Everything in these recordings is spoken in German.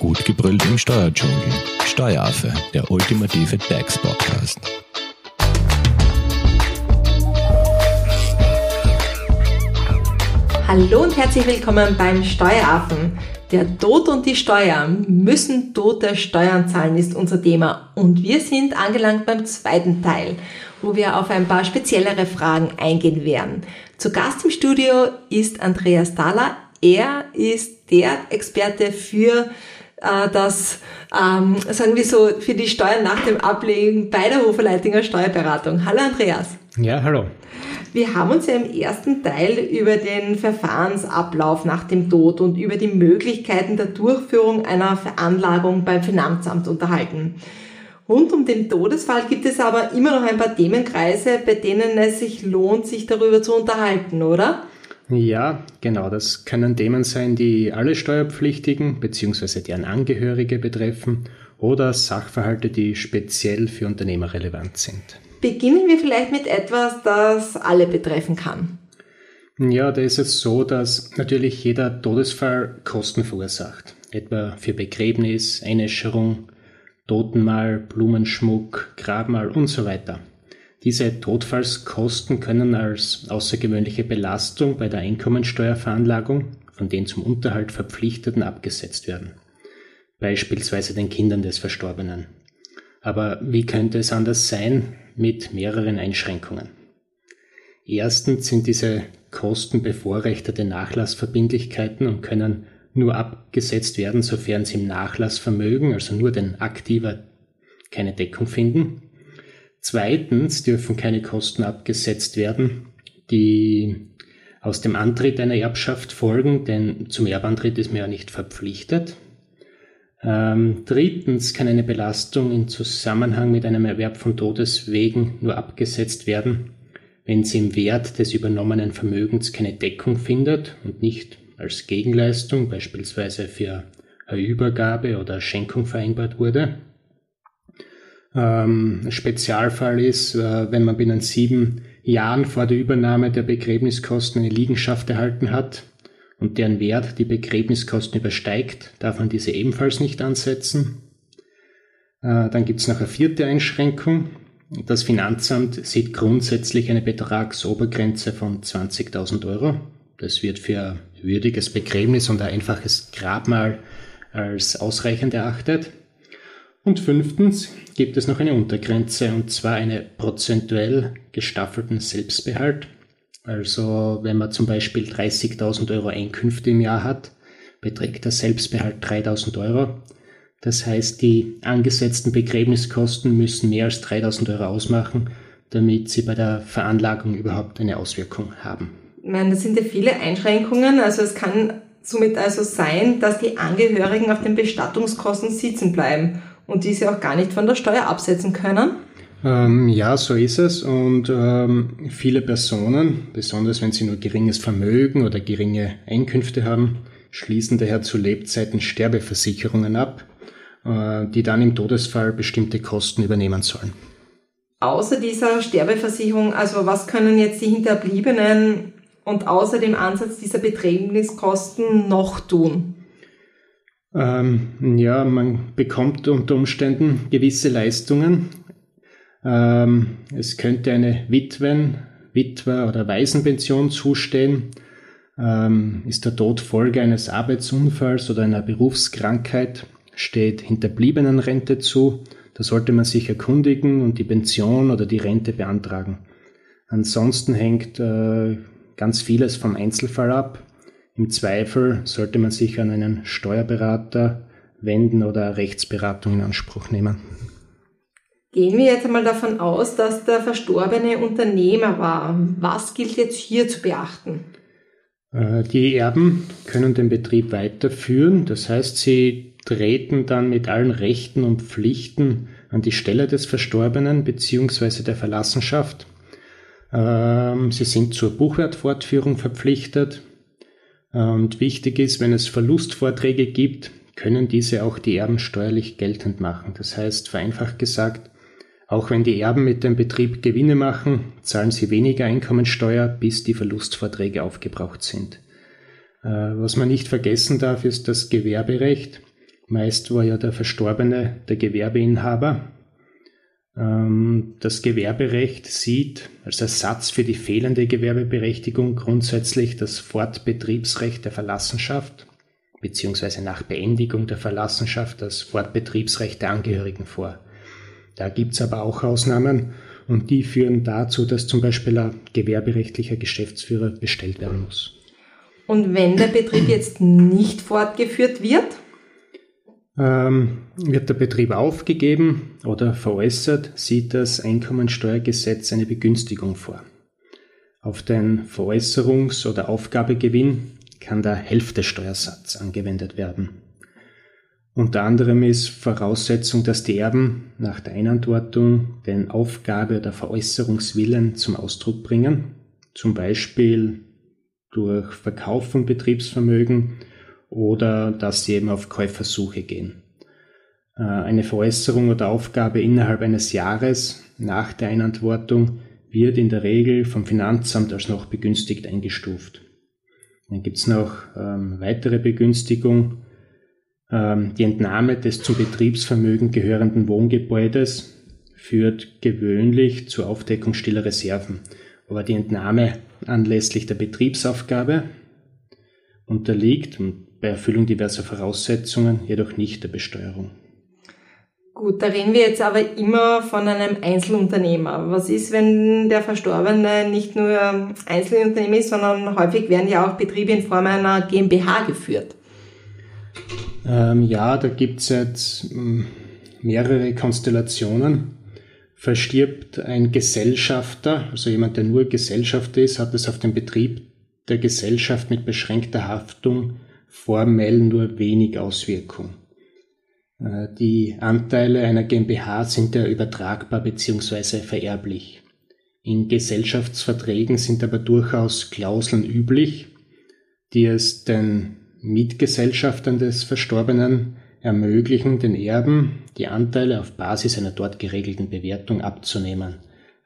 Gut gebrüllt im Steuerdschungel. Steueraffe, der ultimative DAX-Podcast. Hallo und herzlich willkommen beim Steueraffen. Der Tod und die Steuer. Müssen Tote Steuern zahlen, ist unser Thema. Und wir sind angelangt beim zweiten Teil, wo wir auf ein paar speziellere Fragen eingehen werden. Zu Gast im Studio ist Andreas Thaler. Er ist der Experte für äh, das, ähm, sagen wir so, für die Steuern nach dem Ablegen bei der Hoferleitinger Steuerberatung. Hallo Andreas. Ja, hallo. Wir haben uns ja im ersten Teil über den Verfahrensablauf nach dem Tod und über die Möglichkeiten der Durchführung einer Veranlagung beim Finanzamt unterhalten. Rund um den Todesfall gibt es aber immer noch ein paar Themenkreise, bei denen es sich lohnt, sich darüber zu unterhalten, oder? Ja, genau. Das können Themen sein, die alle Steuerpflichtigen bzw. deren Angehörige betreffen oder Sachverhalte, die speziell für Unternehmer relevant sind. Beginnen wir vielleicht mit etwas, das alle betreffen kann. Ja, da ist es so, dass natürlich jeder Todesfall Kosten verursacht. Etwa für Begräbnis, Einäscherung, Totenmahl, Blumenschmuck, Grabmal und so weiter. Diese Todfallskosten können als außergewöhnliche Belastung bei der Einkommensteuerveranlagung von den zum Unterhalt Verpflichteten abgesetzt werden, beispielsweise den Kindern des Verstorbenen. Aber wie könnte es anders sein mit mehreren Einschränkungen? Erstens sind diese Kosten bevorrechtete Nachlassverbindlichkeiten und können nur abgesetzt werden, sofern sie im Nachlassvermögen, also nur den Aktiver, keine Deckung finden. Zweitens dürfen keine Kosten abgesetzt werden, die aus dem Antritt einer Erbschaft folgen, denn zum Erbantritt ist man ja nicht verpflichtet. Ähm, drittens kann eine Belastung in Zusammenhang mit einem Erwerb von Todeswegen nur abgesetzt werden, wenn sie im Wert des übernommenen Vermögens keine Deckung findet und nicht als Gegenleistung, beispielsweise für eine Übergabe oder Schenkung vereinbart wurde. Ähm, Spezialfall ist, äh, wenn man binnen sieben Jahren vor der Übernahme der Begräbniskosten eine Liegenschaft erhalten hat und deren Wert die Begräbniskosten übersteigt, darf man diese ebenfalls nicht ansetzen. Äh, dann gibt es noch eine vierte Einschränkung. Das Finanzamt sieht grundsätzlich eine Betragsobergrenze von 20.000 Euro. Das wird für würdiges Begräbnis und ein einfaches Grabmal als ausreichend erachtet. Und fünftens gibt es noch eine Untergrenze und zwar einen prozentuell gestaffelten Selbstbehalt. Also wenn man zum Beispiel 30.000 Euro Einkünfte im Jahr hat, beträgt der Selbstbehalt 3.000 Euro. Das heißt, die angesetzten Begräbniskosten müssen mehr als 3.000 Euro ausmachen, damit sie bei der Veranlagung überhaupt eine Auswirkung haben. Ich meine, das sind ja viele Einschränkungen. Also es kann somit also sein, dass die Angehörigen auf den Bestattungskosten sitzen bleiben und diese auch gar nicht von der Steuer absetzen können? Ähm, ja, so ist es. Und ähm, viele Personen, besonders wenn sie nur geringes Vermögen oder geringe Einkünfte haben, schließen daher zu Lebzeiten Sterbeversicherungen ab, äh, die dann im Todesfall bestimmte Kosten übernehmen sollen. Außer dieser Sterbeversicherung, also was können jetzt die Hinterbliebenen und außer dem Ansatz dieser Begräbniskosten noch tun? Ähm, ja, man bekommt unter Umständen gewisse Leistungen. Ähm, es könnte eine Witwen, Witwer- oder Waisenpension zustehen. Ähm, ist der Tod Folge eines Arbeitsunfalls oder einer Berufskrankheit, steht Hinterbliebenenrente zu. Da sollte man sich erkundigen und die Pension oder die Rente beantragen. Ansonsten hängt äh, ganz vieles vom Einzelfall ab. Im Zweifel sollte man sich an einen Steuerberater wenden oder Rechtsberatung in Anspruch nehmen. Gehen wir jetzt einmal davon aus, dass der Verstorbene Unternehmer war. Was gilt jetzt hier zu beachten? Äh, die Erben können den Betrieb weiterführen, das heißt, sie treten dann mit allen Rechten und Pflichten an die Stelle des Verstorbenen bzw. der Verlassenschaft. Ähm, sie sind zur Buchwertfortführung verpflichtet, und wichtig ist, wenn es Verlustvorträge gibt, können diese auch die Erben steuerlich geltend machen. Das heißt, vereinfacht gesagt, auch wenn die Erben mit dem Betrieb Gewinne machen, zahlen sie weniger Einkommensteuer, bis die Verlustvorträge aufgebraucht sind. Äh, was man nicht vergessen darf, ist das Gewerberecht. Meist war ja der Verstorbene der Gewerbeinhaber. Ähm, das Gewerberecht sieht als Ersatz für die fehlende Gewerbeberechtigung grundsätzlich das Fortbetriebsrecht der Verlassenschaft beziehungsweise nach Beendigung der Verlassenschaft das Fortbetriebsrecht der Angehörigen vor. Da gibt es aber auch Ausnahmen und die führen dazu, dass zum Beispiel ein gewerberechtlicher Geschäftsführer bestellt werden muss. Und wenn der Betrieb jetzt nicht fortgeführt wird? Ähm, wird der Betrieb aufgegeben oder veräußert, sieht das Einkommensteuergesetz eine Begünstigung vor. Auf den Veräußerungs- oder Aufgabegewinn kann der Hälftesteuersatz angewendet werden. Unter anderem ist Voraussetzung, dass die Erben nach der Einantwortung den Aufgabe- oder Veräußerungswillen zum Ausdruck bringen, zum Beispiel durch Verkauf von Betriebsvermögen oder dass sie eben auf Käufersuche gehen. Äh, eine Veräußerung oder Aufgabe innerhalb eines Jahres nach der Einantwortung wird in der Regel vom Finanzamt als noch begünstigt eingestuft. Dann gibt es noch ähm, weitere Begünstigung, ähm, die Entnahme des zum Betriebsvermögen gehörenden Wohngebäudes führt gewöhnlich zur Aufdeckung stiller Reserven. Aber die Entnahme anlässlich der Betriebsaufgabe unterliegt bei Erfüllung diverser Voraussetzungen jedoch nicht der Besteuerung. Gut, da reden wir jetzt aber immer von einem Einzelunternehmer. Was ist, wenn der Verstorbene nicht nur Einzelunternehmer ist, sondern häufig werden ja auch Betriebe in Form einer GmbH geführt? Ähm, ja, da gibt es jetzt hm, mehrere Konstellationen. Verstirbt ein Gesellschafter, also jemand, der nur Gesellschafter ist, hat es auf den Betrieb der Gesellschaft mit beschränkter Haftung formell nur wenig Auswirkung. Äh, die Anteile einer GmbH sind ja übertragbar bzw. vererblich. In Gesellschaftsverträgen sind aber durchaus Klauseln üblich, die es den Mitgesellschaftern des Verstorbenen ermöglichen, den Erben die Anteile auf Basis einer dort geregelten Bewertung abzunehmen.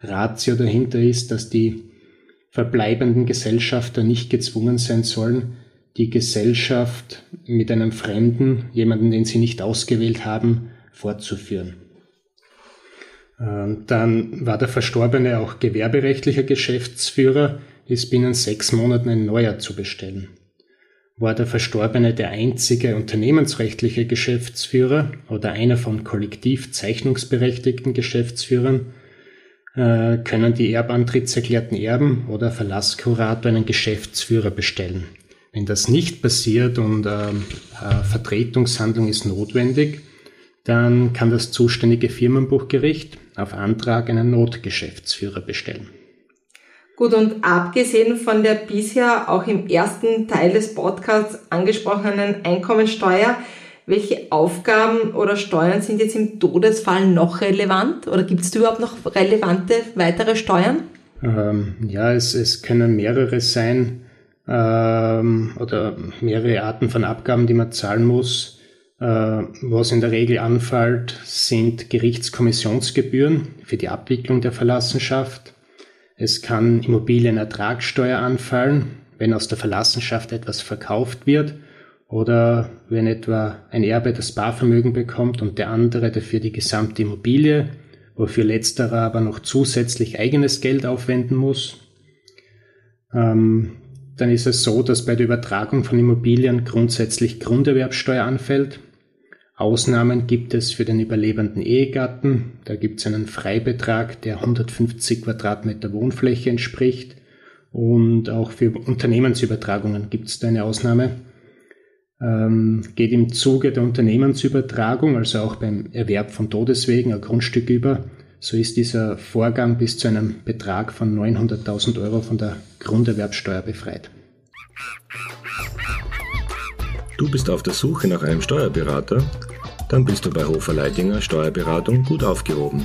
Ratio dahinter ist, dass die verbleibenden Gesellschafter nicht gezwungen sein sollen, die Gesellschaft mit einem Fremden, jemanden, den sie nicht ausgewählt haben, fortzuführen. Ähm, dann war der Verstorbene auch gewerberechtlicher Geschäftsführer, ist binnen sechs Monaten ein neuer zu bestellen. War der Verstorbene der einzige unternehmensrechtliche Geschäftsführer oder einer von kollektiv zeichnungsberechtigten Geschäftsführern, äh, können die erbantrittserklärten Erben oder Verlasskurator einen Geschäftsführer bestellen. Wenn das nicht passiert und äh, Vertretungshandlung ist notwendig, dann kann das zuständige Firmenbuchgericht auf Antrag einen Notgeschäftsführer bestellen. Gut, und abgesehen von der bisher auch im ersten Teil des Podcasts angesprochenen Einkommensteuer, welche Aufgaben oder Steuern sind jetzt im Todesfall noch relevant? Oder gibt es überhaupt noch relevante weitere Steuern? Ähm, ja, es, es können mehrere sein ähm, oder mehrere Arten von Abgaben, die man zahlen muss. Äh, was in der Regel anfällt, sind Gerichtskommissionsgebühren für die Abwicklung der Verlassenschaft. Es kann Immobilienertragssteuer anfallen, wenn aus der Verlassenschaft etwas verkauft wird oder wenn etwa ein Erbe das Barvermögen bekommt und der andere dafür die gesamte Immobilie, wofür letzterer aber noch zusätzlich eigenes Geld aufwenden muss. Ähm, dann ist es so, dass bei der Übertragung von Immobilien grundsätzlich Grunderwerbsteuer anfällt. Ausnahmen gibt es für den überlebenden Ehegatten. Da gibt es einen Freibetrag, der 150 Quadratmeter Wohnfläche entspricht. Und auch für Unternehmensübertragungen gibt es da eine Ausnahme. Ähm, geht im Zuge der Unternehmensübertragung, also auch beim Erwerb von Todeswegen, ein Grundstück über, so ist dieser Vorgang bis zu einem Betrag von 900.000 Euro von der Grunderwerbsteuer befreit. Du bist auf der Suche nach einem Steuerberater? Dann bist du bei Hofer Leidinger Steuerberatung gut aufgehoben.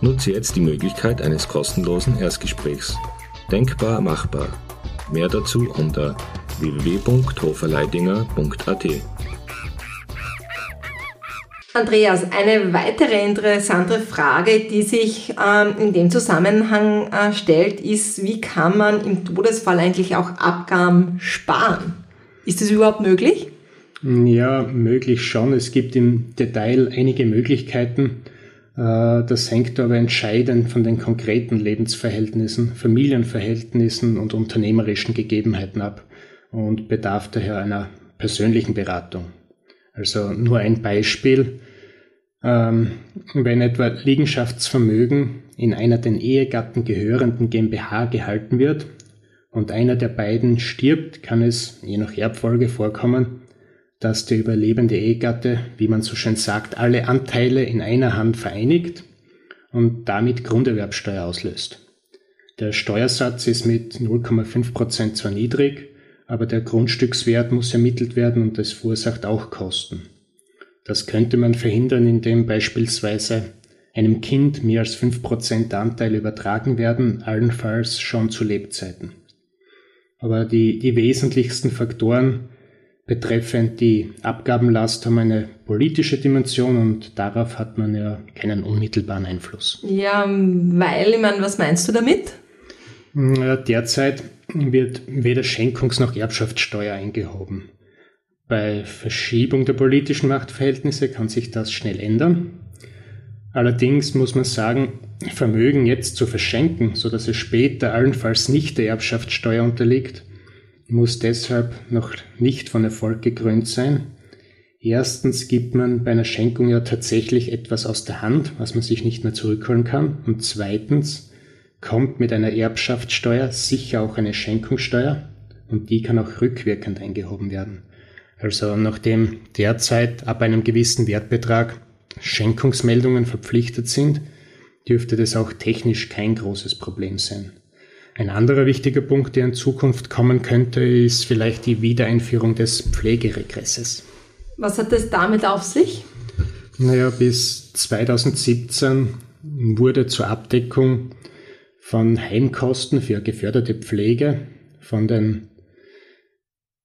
Nutze jetzt die Möglichkeit eines kostenlosen Erstgesprächs. Denkbar machbar. Mehr dazu unter www.hoferleidinger.at. Andreas, eine weitere interessante Frage, die sich ähm, in dem Zusammenhang äh, stellt, ist, wie kann man im Todesfall eigentlich auch Abgaben sparen? Ist das überhaupt möglich? Ja, möglich schon. Es gibt im Detail einige Möglichkeiten. Äh, das hängt aber entscheidend von den konkreten Lebensverhältnissen, Familienverhältnissen und unternehmerischen Gegebenheiten ab und bedarf daher einer persönlichen Beratung. Also nur ein Beispiel. Ähm, wenn etwa Liegenschaftsvermögen in einer den Ehegatten gehörenden GmbH gehalten wird und einer der beiden stirbt, kann es je nach Erbfolge vorkommen, dass der überlebende Ehegatte, wie man so schön sagt, alle Anteile in einer Hand vereinigt und damit Grunderwerbsteuer auslöst. Der Steuersatz ist mit 0,5% zwar niedrig, aber der Grundstückswert muss ermittelt werden und das verursacht auch Kosten. Das könnte man verhindern, indem beispielsweise einem Kind mehr als 5% Anteil übertragen werden, allenfalls schon zu Lebzeiten. Aber die, die wesentlichsten Faktoren betreffend die Abgabenlast haben eine politische Dimension und darauf hat man ja keinen unmittelbaren Einfluss. Ja, weil, ich meine, was meinst du damit? Derzeit wird weder Schenkungs- noch Erbschaftssteuer eingehoben. Bei Verschiebung der politischen Machtverhältnisse kann sich das schnell ändern. Allerdings muss man sagen, Vermögen jetzt zu verschenken, sodass es später allenfalls nicht der Erbschaftssteuer unterliegt, muss deshalb noch nicht von Erfolg gekrönt sein. Erstens gibt man bei einer Schenkung ja tatsächlich etwas aus der Hand, was man sich nicht mehr zurückholen kann. Und zweitens kommt mit einer Erbschaftssteuer sicher auch eine Schenkungssteuer und die kann auch rückwirkend eingehoben werden. Also nachdem derzeit ab einem gewissen Wertbetrag Schenkungsmeldungen verpflichtet sind, dürfte das auch technisch kein großes Problem sein. Ein anderer wichtiger Punkt, der in Zukunft kommen könnte, ist vielleicht die Wiedereinführung des Pflegeregresses. Was hat es damit auf sich? Naja, bis 2017 wurde zur Abdeckung von Heimkosten für geförderte Pflege von den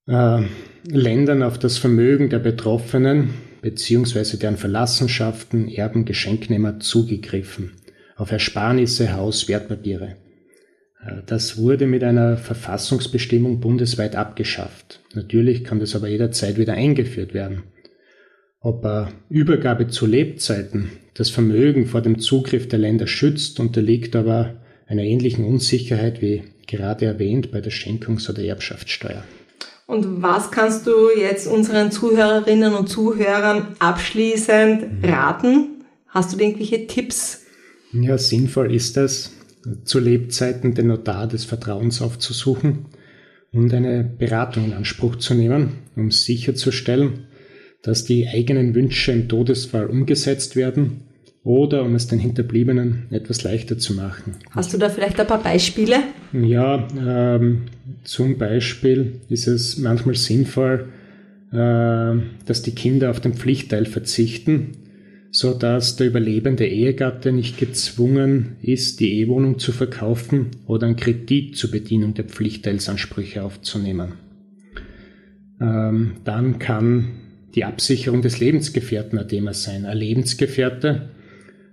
äh, Ländern auf das Vermögen der Betroffenen bzw. deren Verlassenschaften, Erben, Geschenknehmer zugegriffen auf Ersparnisse, Haus, Wertpapiere. Äh, das wurde mit einer Verfassungsbestimmung bundesweit abgeschafft. Natürlich kann das aber jederzeit wieder eingeführt werden. Ob eine Übergabe zu Lebzeiten das Vermögen vor dem Zugriff der Länder schützt, unterliegt aber einer ähnlichen Unsicherheit wie gerade erwähnt bei der Schenkungs- oder Erbschaftssteuer. Und was kannst du jetzt unseren Zuhörerinnen und Zuhörern abschließend raten? Hast du irgendwelche Tipps? Ja, sinnvoll ist es, zu Lebzeiten den Notar des Vertrauens aufzusuchen und eine Beratung in Anspruch zu nehmen, um sicherzustellen, dass die eigenen Wünsche im Todesfall umgesetzt werden oder um es den Hinterbliebenen etwas leichter zu machen. Hast du da vielleicht ein paar Beispiele? Ja, ähm, zum Beispiel ist es manchmal sinnvoll, äh, dass die Kinder auf den Pflichtteil verzichten, so dass der überlebende Ehegatte nicht gezwungen ist, die Ehewohnung zu verkaufen oder einen Kredit zur Bedienung der Pflichtteilsansprüche aufzunehmen. Ähm, dann kann die Absicherung des Lebensgefährten ein Thema sein. Ein Lebensgefährte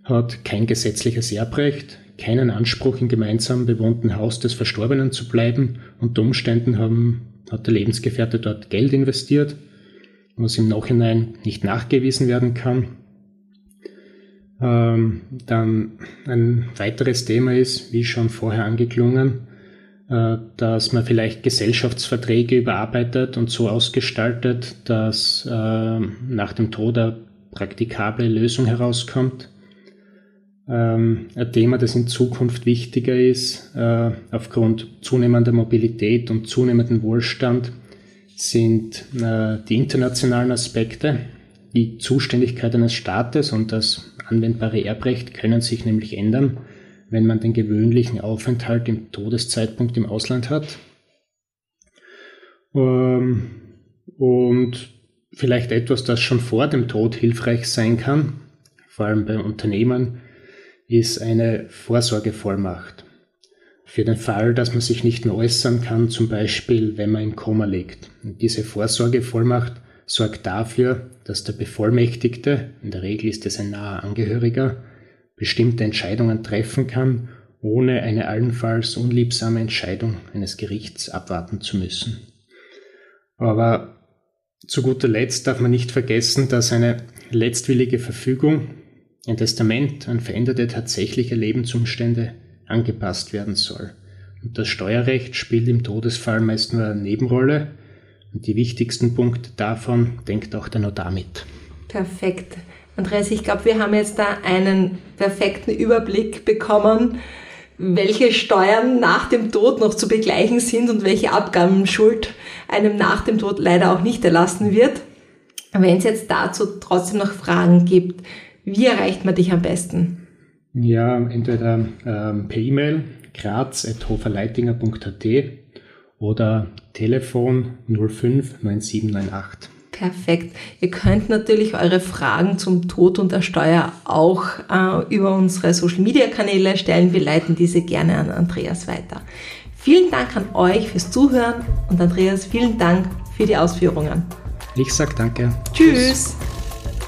hat kein gesetzliches Erbrecht, keinen Anspruch im gemeinsam bewohnten Haus des Verstorbenen zu bleiben. Unter Umständen haben, hat der Lebensgefährte dort Geld investiert, was im Nachhinein nicht nachgewiesen werden kann. Ähm, dann ein weiteres Thema ist, wie schon vorher angeklungen, äh, dass man vielleicht Gesellschaftsverträge überarbeitet und so ausgestaltet, dass äh, nach dem Tod eine praktikable Lösung herauskommt ähm, ein Thema, das in Zukunft wichtiger ist, äh, aufgrund zunehmender Mobilität und zunehmenden Wohlstand, sind äh, die internationalen Aspekte. Die Zuständigkeit eines Staates und das anwendbare Erbrecht können sich nämlich ändern, wenn man den gewöhnlichen Aufenthalt im Todeszeitpunkt im Ausland hat. Ähm, und vielleicht etwas, das schon vor dem Tod hilfreich sein kann, vor allem bei Unternehmen, ist eine Vorsorgevollmacht. Für den Fall, dass man sich nicht mehr äußern kann, zum Beispiel wenn man im Koma liegt. Und diese Vorsorgevollmacht sorgt dafür, dass der Bevollmächtigte, in der Regel ist es ein naher Angehöriger, bestimmte Entscheidungen treffen kann, ohne eine allenfalls unliebsame Entscheidung eines Gerichts abwarten zu müssen. Aber Zu guter Letzt darf man nicht vergessen, dass eine letztwillige Verfügung, ein Testament an veränderte tatsächliche Lebensumstände angepasst werden soll. Und das Steuerrecht spielt im Todesfall meist nur eine Nebenrolle. Und die wichtigsten Punkte davon denkt auch der Notar mit. Perfekt. Andreas, ich glaube, wir haben jetzt da einen perfekten Überblick bekommen, welche Steuern nach dem Tod noch zu begleichen sind und welche Abgabenschuld einem nach dem Tod leider auch nicht erlassen wird. Wenn es jetzt dazu trotzdem noch Fragen gibt, wie erreicht man dich am besten? Ja, entweder ähm, per E-Mail graz.hoferleitinger.at oder Telefon 05 9798. Perfekt. Ihr könnt natürlich eure Fragen zum Tod und der Steuer auch äh, über unsere Social Media Kanäle stellen. Wir leiten diese gerne an Andreas weiter. Vielen Dank an euch fürs Zuhören und Andreas, vielen Dank für die Ausführungen. Ich sag danke. Tschüss.